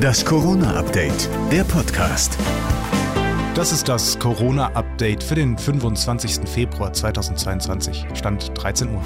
Das Corona-Update, der Podcast. Das ist das Corona-Update für den 25. Februar 2022. Stand 13 Uhr.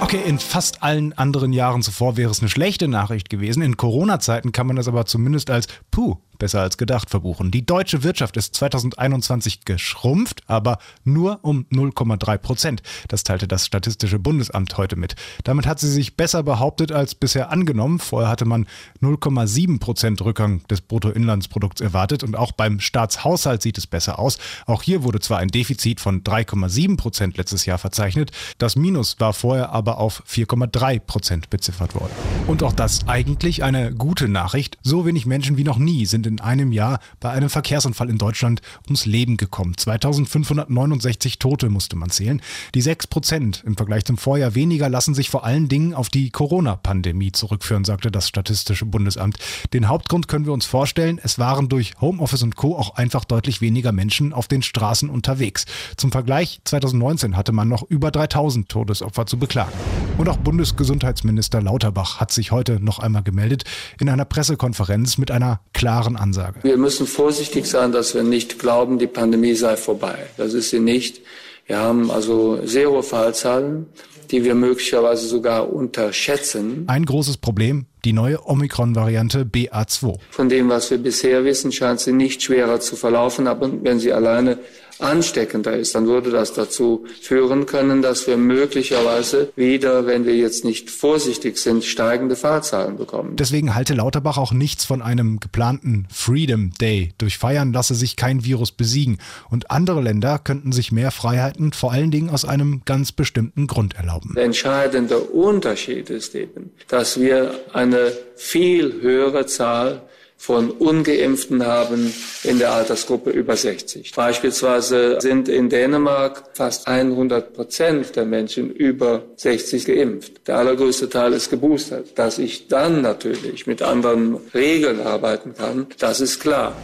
Okay, in fast allen anderen Jahren zuvor wäre es eine schlechte Nachricht gewesen. In Corona-Zeiten kann man das aber zumindest als Puh besser als gedacht verbuchen. Die deutsche Wirtschaft ist 2021 geschrumpft, aber nur um 0,3 Prozent. Das teilte das Statistische Bundesamt heute mit. Damit hat sie sich besser behauptet als bisher angenommen. Vorher hatte man 0,7 Prozent Rückgang des Bruttoinlandsprodukts erwartet und auch beim Staatshaushalt sieht es besser aus. Auch hier wurde zwar ein Defizit von 3,7 Prozent letztes Jahr verzeichnet, das Minus war vorher aber auf 4,3 Prozent beziffert worden. Und auch das eigentlich eine gute Nachricht. So wenig Menschen wie noch nie sind in einem Jahr bei einem Verkehrsunfall in Deutschland ums Leben gekommen. 2569 Tote musste man zählen. Die 6 Prozent im Vergleich zum Vorjahr weniger lassen sich vor allen Dingen auf die Corona-Pandemie zurückführen, sagte das Statistische Bundesamt. Den Hauptgrund können wir uns vorstellen, es waren durch Homeoffice und Co. auch einfach deutlich weniger Menschen auf den Straßen unterwegs. Zum Vergleich, 2019 hatte man noch über 3000 Todesopfer zu beklagen. Und auch Bundesgesundheitsminister Lauterbach hat sich heute noch einmal gemeldet in einer Pressekonferenz mit einer klaren Ansage. Wir müssen vorsichtig sein, dass wir nicht glauben, die Pandemie sei vorbei. Das ist sie nicht. Wir haben also sehr hohe Fallzahlen, die wir möglicherweise sogar unterschätzen. Ein großes Problem, die neue Omikron-Variante BA2. Von dem, was wir bisher wissen, scheint sie nicht schwerer zu verlaufen, aber wenn sie alleine ansteckender ist, dann würde das dazu führen können, dass wir möglicherweise wieder, wenn wir jetzt nicht vorsichtig sind, steigende Fahrzahlen bekommen. Deswegen halte Lauterbach auch nichts von einem geplanten Freedom Day. Durch Feiern lasse sich kein Virus besiegen. Und andere Länder könnten sich mehr Freiheiten vor allen Dingen aus einem ganz bestimmten Grund erlauben. Der entscheidende Unterschied ist eben, dass wir eine viel höhere Zahl von Ungeimpften haben in der Altersgruppe über 60. Beispielsweise sind in Dänemark fast 100 Prozent der Menschen über 60 geimpft. Der allergrößte Teil ist geboostert. Dass ich dann natürlich mit anderen Regeln arbeiten kann, das ist klar.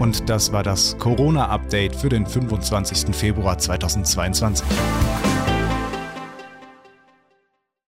Und das war das Corona-Update für den 25. Februar 2022.